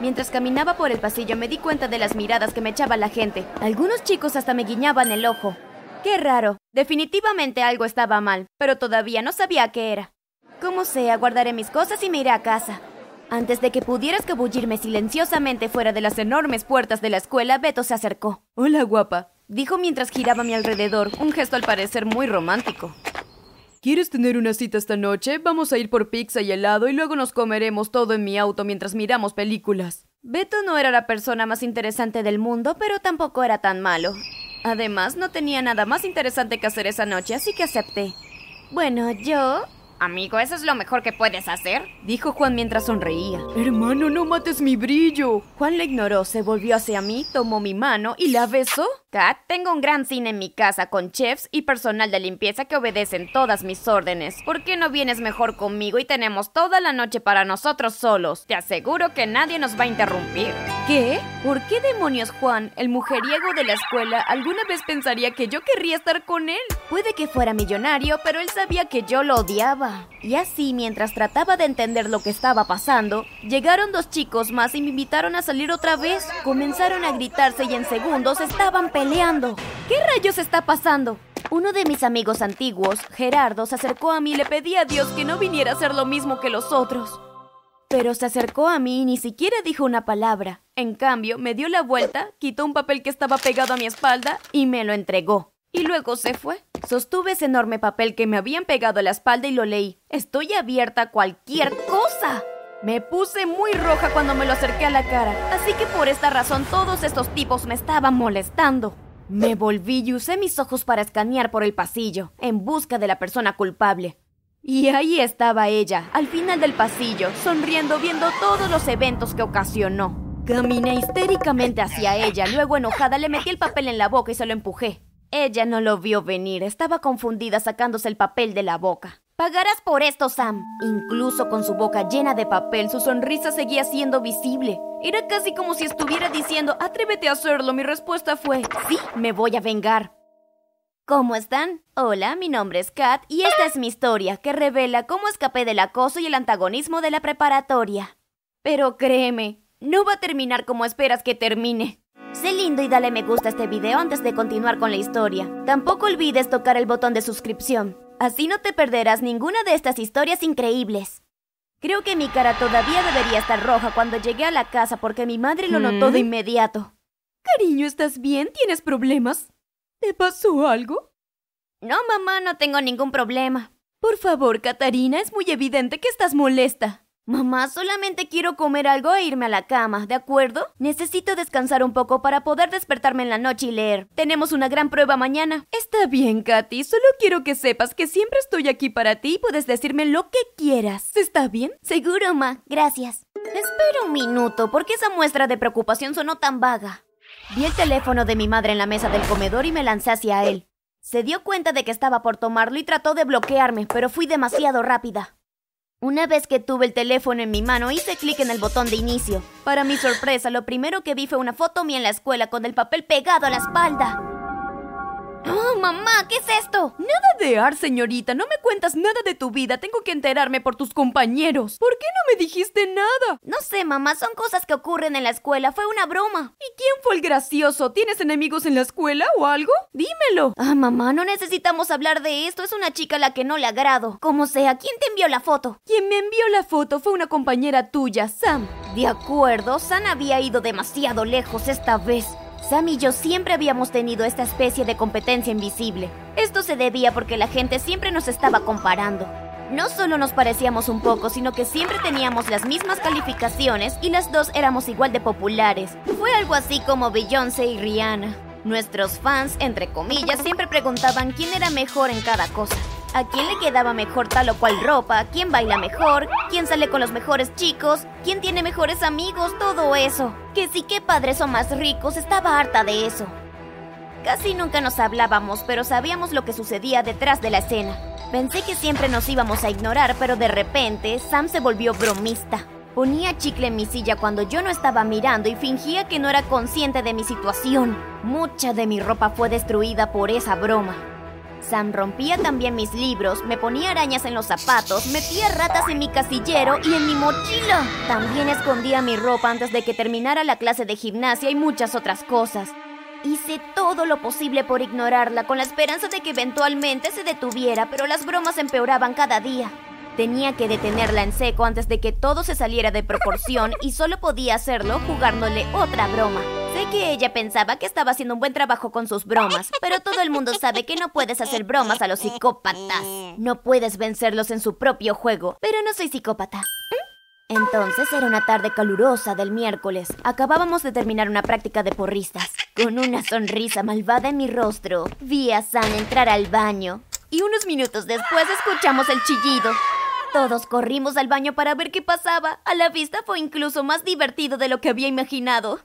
Mientras caminaba por el pasillo me di cuenta de las miradas que me echaba la gente. Algunos chicos hasta me guiñaban el ojo. Qué raro. Definitivamente algo estaba mal, pero todavía no sabía qué era. Como sea, guardaré mis cosas y me iré a casa. Antes de que pudiera escabullirme silenciosamente fuera de las enormes puertas de la escuela, Beto se acercó. Hola, guapa, dijo mientras giraba a mi alrededor, un gesto al parecer muy romántico. ¿Quieres tener una cita esta noche? Vamos a ir por pizza y helado y luego nos comeremos todo en mi auto mientras miramos películas. Beto no era la persona más interesante del mundo, pero tampoco era tan malo. Además, no tenía nada más interesante que hacer esa noche, así que acepté. Bueno, yo Amigo, ¿eso es lo mejor que puedes hacer? Dijo Juan mientras sonreía. Hermano, no mates mi brillo. Juan le ignoró, se volvió hacia mí, tomó mi mano y la besó. Kat, tengo un gran cine en mi casa con chefs y personal de limpieza que obedecen todas mis órdenes. ¿Por qué no vienes mejor conmigo y tenemos toda la noche para nosotros solos? Te aseguro que nadie nos va a interrumpir. ¿Qué? ¿Por qué demonios Juan, el mujeriego de la escuela, alguna vez pensaría que yo querría estar con él? Puede que fuera millonario, pero él sabía que yo lo odiaba. Y así, mientras trataba de entender lo que estaba pasando, llegaron dos chicos más y me invitaron a salir otra vez. Comenzaron a gritarse y en segundos estaban ¿Qué rayos está pasando? Uno de mis amigos antiguos, Gerardo, se acercó a mí y le pedí a Dios que no viniera a hacer lo mismo que los otros. Pero se acercó a mí y ni siquiera dijo una palabra. En cambio, me dio la vuelta, quitó un papel que estaba pegado a mi espalda y me lo entregó. Y luego se fue. Sostuve ese enorme papel que me habían pegado a la espalda y lo leí. Estoy abierta a cualquier cosa. Me puse muy roja cuando me lo acerqué a la cara, así que por esta razón todos estos tipos me estaban molestando. Me volví y usé mis ojos para escanear por el pasillo, en busca de la persona culpable. Y ahí estaba ella, al final del pasillo, sonriendo viendo todos los eventos que ocasionó. Caminé histéricamente hacia ella, luego enojada le metí el papel en la boca y se lo empujé. Ella no lo vio venir, estaba confundida sacándose el papel de la boca. Pagarás por esto, Sam. Incluso con su boca llena de papel, su sonrisa seguía siendo visible. Era casi como si estuviera diciendo, atrévete a hacerlo. Mi respuesta fue, sí, me voy a vengar. ¿Cómo están? Hola, mi nombre es Kat y esta es mi historia que revela cómo escapé del acoso y el antagonismo de la preparatoria. Pero créeme, no va a terminar como esperas que termine. Sé lindo y dale me gusta a este video antes de continuar con la historia. Tampoco olvides tocar el botón de suscripción. Así no te perderás ninguna de estas historias increíbles. Creo que mi cara todavía debería estar roja cuando llegué a la casa porque mi madre lo notó de ¿Mm? inmediato. Cariño, ¿estás bien? ¿Tienes problemas? ¿Te pasó algo? No, mamá, no tengo ningún problema. Por favor, Catarina, es muy evidente que estás molesta. Mamá, solamente quiero comer algo e irme a la cama, ¿de acuerdo? Necesito descansar un poco para poder despertarme en la noche y leer. Tenemos una gran prueba mañana. Está bien, Katy. Solo quiero que sepas que siempre estoy aquí para ti y puedes decirme lo que quieras. ¿Está bien? Seguro, ma. Gracias. Espera un minuto, ¿por qué esa muestra de preocupación sonó tan vaga? Vi el teléfono de mi madre en la mesa del comedor y me lancé hacia él. Se dio cuenta de que estaba por tomarlo y trató de bloquearme, pero fui demasiado rápida. Una vez que tuve el teléfono en mi mano, hice clic en el botón de inicio. Para mi sorpresa, lo primero que vi fue una foto mía en la escuela con el papel pegado a la espalda. ¡Oh, mamá! ¿Qué es esto? Nada de ar, señorita. No me cuentas nada de tu vida. Tengo que enterarme por tus compañeros. ¿Por qué no me dijiste nada? No sé, mamá. Son cosas que ocurren en la escuela. Fue una broma. ¿Y quién fue el gracioso? ¿Tienes enemigos en la escuela o algo? Dímelo. Ah, mamá, no necesitamos hablar de esto. Es una chica a la que no le agrado. Como sea, ¿quién te envió la foto? Quien me envió la foto fue una compañera tuya, Sam. De acuerdo, Sam había ido demasiado lejos esta vez. Sam y yo siempre habíamos tenido esta especie de competencia invisible. Esto se debía porque la gente siempre nos estaba comparando. No solo nos parecíamos un poco, sino que siempre teníamos las mismas calificaciones y las dos éramos igual de populares. Fue algo así como Beyoncé y Rihanna. Nuestros fans, entre comillas, siempre preguntaban quién era mejor en cada cosa a quién le quedaba mejor tal o cual ropa, quién baila mejor, quién sale con los mejores chicos, quién tiene mejores amigos, todo eso. Que sí que padres o más ricos, estaba harta de eso. Casi nunca nos hablábamos, pero sabíamos lo que sucedía detrás de la escena. Pensé que siempre nos íbamos a ignorar, pero de repente Sam se volvió bromista. Ponía chicle en mi silla cuando yo no estaba mirando y fingía que no era consciente de mi situación. Mucha de mi ropa fue destruida por esa broma. Sam rompía también mis libros, me ponía arañas en los zapatos, metía ratas en mi casillero y en mi mochila. También escondía mi ropa antes de que terminara la clase de gimnasia y muchas otras cosas. Hice todo lo posible por ignorarla con la esperanza de que eventualmente se detuviera, pero las bromas empeoraban cada día. Tenía que detenerla en seco antes de que todo se saliera de proporción y solo podía hacerlo jugándole otra broma. Sé que ella pensaba que estaba haciendo un buen trabajo con sus bromas, pero todo el mundo sabe que no puedes hacer bromas a los psicópatas. No puedes vencerlos en su propio juego, pero no soy psicópata. Entonces era una tarde calurosa del miércoles. Acabábamos de terminar una práctica de porristas. Con una sonrisa malvada en mi rostro, vi a San entrar al baño. Y unos minutos después escuchamos el chillido. Todos corrimos al baño para ver qué pasaba. A la vista fue incluso más divertido de lo que había imaginado.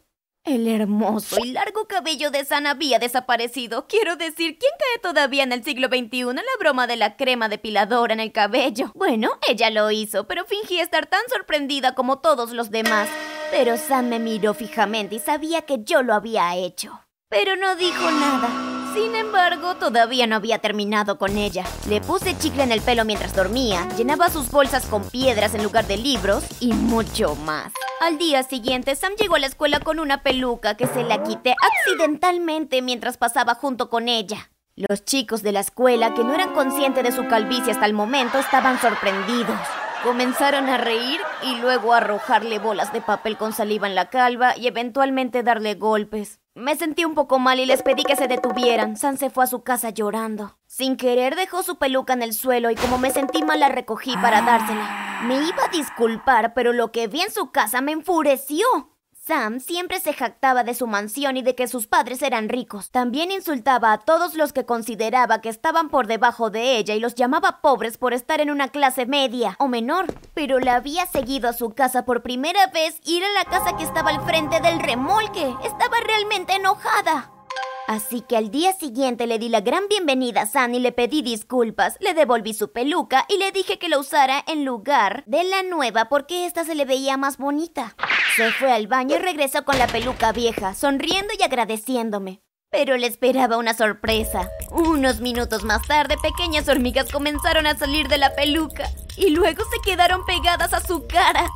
El hermoso y largo cabello de San había desaparecido. Quiero decir, ¿quién cae todavía en el siglo XXI la broma de la crema depiladora en el cabello? Bueno, ella lo hizo, pero fingí estar tan sorprendida como todos los demás. Pero Sam me miró fijamente y sabía que yo lo había hecho. Pero no dijo nada. Sin embargo, todavía no había terminado con ella. Le puse chicle en el pelo mientras dormía, llenaba sus bolsas con piedras en lugar de libros y mucho más. Al día siguiente, Sam llegó a la escuela con una peluca que se la quité accidentalmente mientras pasaba junto con ella. Los chicos de la escuela, que no eran conscientes de su calvicie hasta el momento, estaban sorprendidos. Comenzaron a reír y luego a arrojarle bolas de papel con saliva en la calva y eventualmente darle golpes. Me sentí un poco mal y les pedí que se detuvieran. San se fue a su casa llorando. Sin querer dejó su peluca en el suelo y como me sentí mal la recogí para dársela. Me iba a disculpar, pero lo que vi en su casa me enfureció. Sam siempre se jactaba de su mansión y de que sus padres eran ricos. También insultaba a todos los que consideraba que estaban por debajo de ella y los llamaba pobres por estar en una clase media o menor. Pero la había seguido a su casa por primera vez y era la casa que estaba al frente del remolque. Estaba realmente enojada. Así que al día siguiente le di la gran bienvenida a San y le pedí disculpas, le devolví su peluca y le dije que la usara en lugar de la nueva porque esta se le veía más bonita. Se fue al baño y regresó con la peluca vieja, sonriendo y agradeciéndome. Pero le esperaba una sorpresa. Unos minutos más tarde, pequeñas hormigas comenzaron a salir de la peluca y luego se quedaron pegadas a su cara.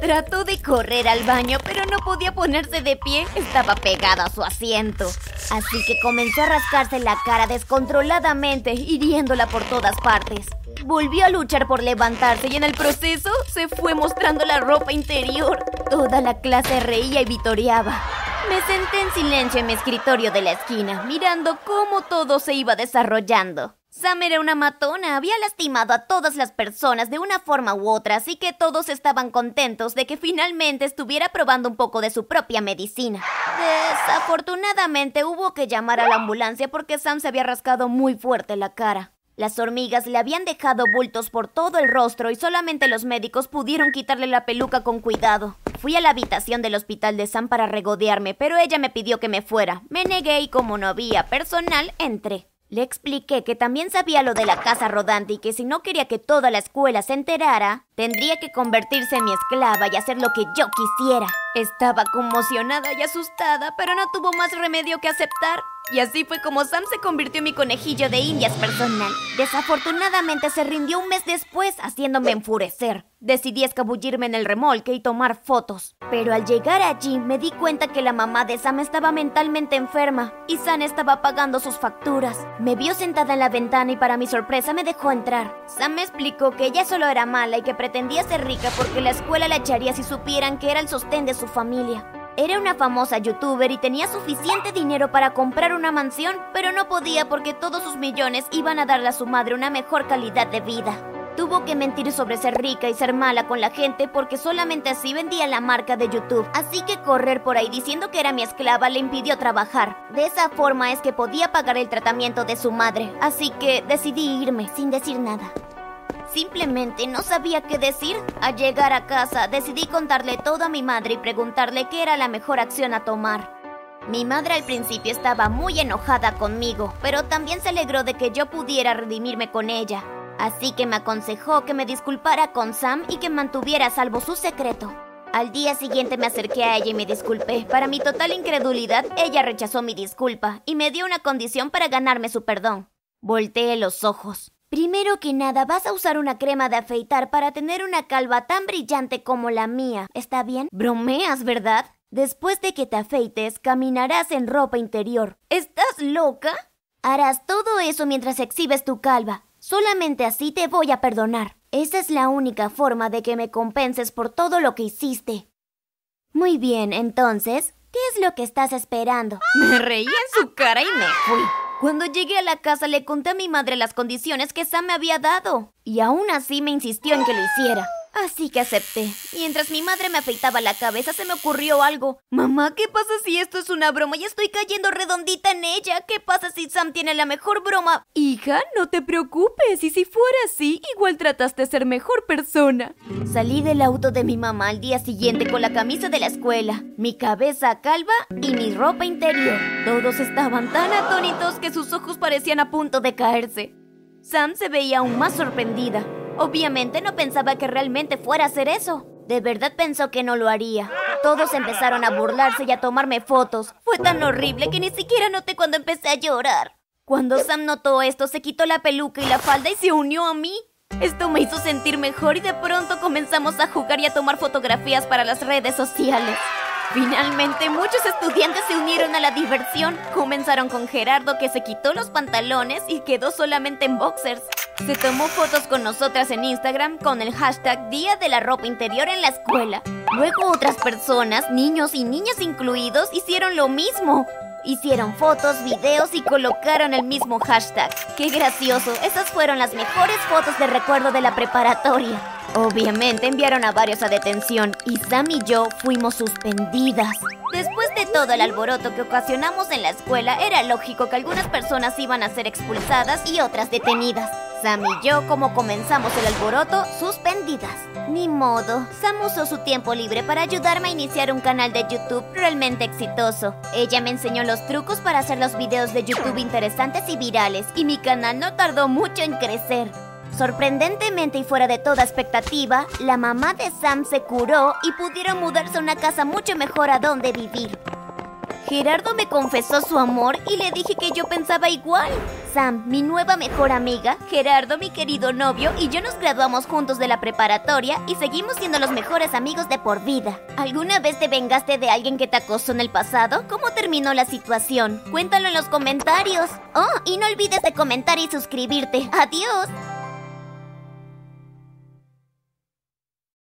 Trató de correr al baño, pero no podía ponerse de pie. Estaba pegada a su asiento. Así que comenzó a rascarse la cara descontroladamente, hiriéndola por todas partes. Volvió a luchar por levantarse y en el proceso se fue mostrando la ropa interior. Toda la clase reía y vitoreaba. Me senté en silencio en mi escritorio de la esquina, mirando cómo todo se iba desarrollando. Sam era una matona, había lastimado a todas las personas de una forma u otra, así que todos estaban contentos de que finalmente estuviera probando un poco de su propia medicina. Desafortunadamente hubo que llamar a la ambulancia porque Sam se había rascado muy fuerte la cara. Las hormigas le habían dejado bultos por todo el rostro y solamente los médicos pudieron quitarle la peluca con cuidado. Fui a la habitación del hospital de Sam para regodearme, pero ella me pidió que me fuera. Me negué y como no había personal, entré. Le expliqué que también sabía lo de la casa rodante y que si no quería que toda la escuela se enterara, tendría que convertirse en mi esclava y hacer lo que yo quisiera. Estaba conmocionada y asustada, pero no tuvo más remedio que aceptar. Y así fue como Sam se convirtió en mi conejillo de indias personal. Desafortunadamente se rindió un mes después, haciéndome enfurecer. Decidí escabullirme en el remolque y tomar fotos. Pero al llegar allí me di cuenta que la mamá de Sam estaba mentalmente enferma y Sam estaba pagando sus facturas. Me vio sentada en la ventana y para mi sorpresa me dejó entrar. Sam me explicó que ella solo era mala y que pretendía ser rica porque la escuela la echaría si supieran que era el sostén de su familia. Era una famosa youtuber y tenía suficiente dinero para comprar una mansión, pero no podía porque todos sus millones iban a darle a su madre una mejor calidad de vida. Tuvo que mentir sobre ser rica y ser mala con la gente porque solamente así vendía la marca de YouTube. Así que correr por ahí diciendo que era mi esclava le impidió trabajar. De esa forma es que podía pagar el tratamiento de su madre. Así que decidí irme sin decir nada. Simplemente no sabía qué decir. Al llegar a casa decidí contarle todo a mi madre y preguntarle qué era la mejor acción a tomar. Mi madre al principio estaba muy enojada conmigo, pero también se alegró de que yo pudiera redimirme con ella. Así que me aconsejó que me disculpara con Sam y que mantuviera a salvo su secreto. Al día siguiente me acerqué a ella y me disculpé. Para mi total incredulidad, ella rechazó mi disculpa y me dio una condición para ganarme su perdón. Volteé los ojos. Primero que nada, vas a usar una crema de afeitar para tener una calva tan brillante como la mía. ¿Está bien? Bromeas, ¿verdad? Después de que te afeites, caminarás en ropa interior. ¿Estás loca? Harás todo eso mientras exhibes tu calva. Solamente así te voy a perdonar. Esa es la única forma de que me compenses por todo lo que hiciste. Muy bien, entonces, ¿qué es lo que estás esperando? Me reí en su cara y me fui. Cuando llegué a la casa le conté a mi madre las condiciones que Sam me había dado. Y aún así me insistió en que lo hiciera. Así que acepté. Mientras mi madre me afeitaba la cabeza se me ocurrió algo. Mamá, ¿qué pasa si esto es una broma y estoy cayendo redondita en ella? ¿Qué pasa si Sam tiene la mejor broma? Hija, no te preocupes. Y si fuera así, igual trataste de ser mejor persona. Salí del auto de mi mamá al día siguiente con la camisa de la escuela, mi cabeza calva y mi ropa interior. Todos estaban tan atónitos que sus ojos parecían a punto de caerse. Sam se veía aún más sorprendida. Obviamente no pensaba que realmente fuera a hacer eso. De verdad pensó que no lo haría. Todos empezaron a burlarse y a tomarme fotos. Fue tan horrible que ni siquiera noté cuando empecé a llorar. Cuando Sam notó esto, se quitó la peluca y la falda y se unió a mí. Esto me hizo sentir mejor y de pronto comenzamos a jugar y a tomar fotografías para las redes sociales. Finalmente, muchos estudiantes se unieron a la diversión. Comenzaron con Gerardo que se quitó los pantalones y quedó solamente en boxers. Se tomó fotos con nosotras en Instagram con el hashtag Día de la Ropa Interior en la escuela. Luego otras personas, niños y niñas incluidos, hicieron lo mismo. Hicieron fotos, videos y colocaron el mismo hashtag. ¡Qué gracioso! Esas fueron las mejores fotos de recuerdo de la preparatoria. Obviamente enviaron a varios a detención y Sam y yo fuimos suspendidas. Después de todo el alboroto que ocasionamos en la escuela, era lógico que algunas personas iban a ser expulsadas y otras detenidas. Sam y yo, como comenzamos el alboroto, suspendidas. Ni modo, Sam usó su tiempo libre para ayudarme a iniciar un canal de YouTube realmente exitoso. Ella me enseñó los trucos para hacer los videos de YouTube interesantes y virales, y mi canal no tardó mucho en crecer. Sorprendentemente y fuera de toda expectativa, la mamá de Sam se curó y pudieron mudarse a una casa mucho mejor a donde vivir. Gerardo me confesó su amor y le dije que yo pensaba igual. Sam, mi nueva mejor amiga, Gerardo, mi querido novio, y yo nos graduamos juntos de la preparatoria y seguimos siendo los mejores amigos de por vida. ¿Alguna vez te vengaste de alguien que te acosó en el pasado? ¿Cómo terminó la situación? Cuéntalo en los comentarios. Oh, y no olvides de comentar y suscribirte. Adiós.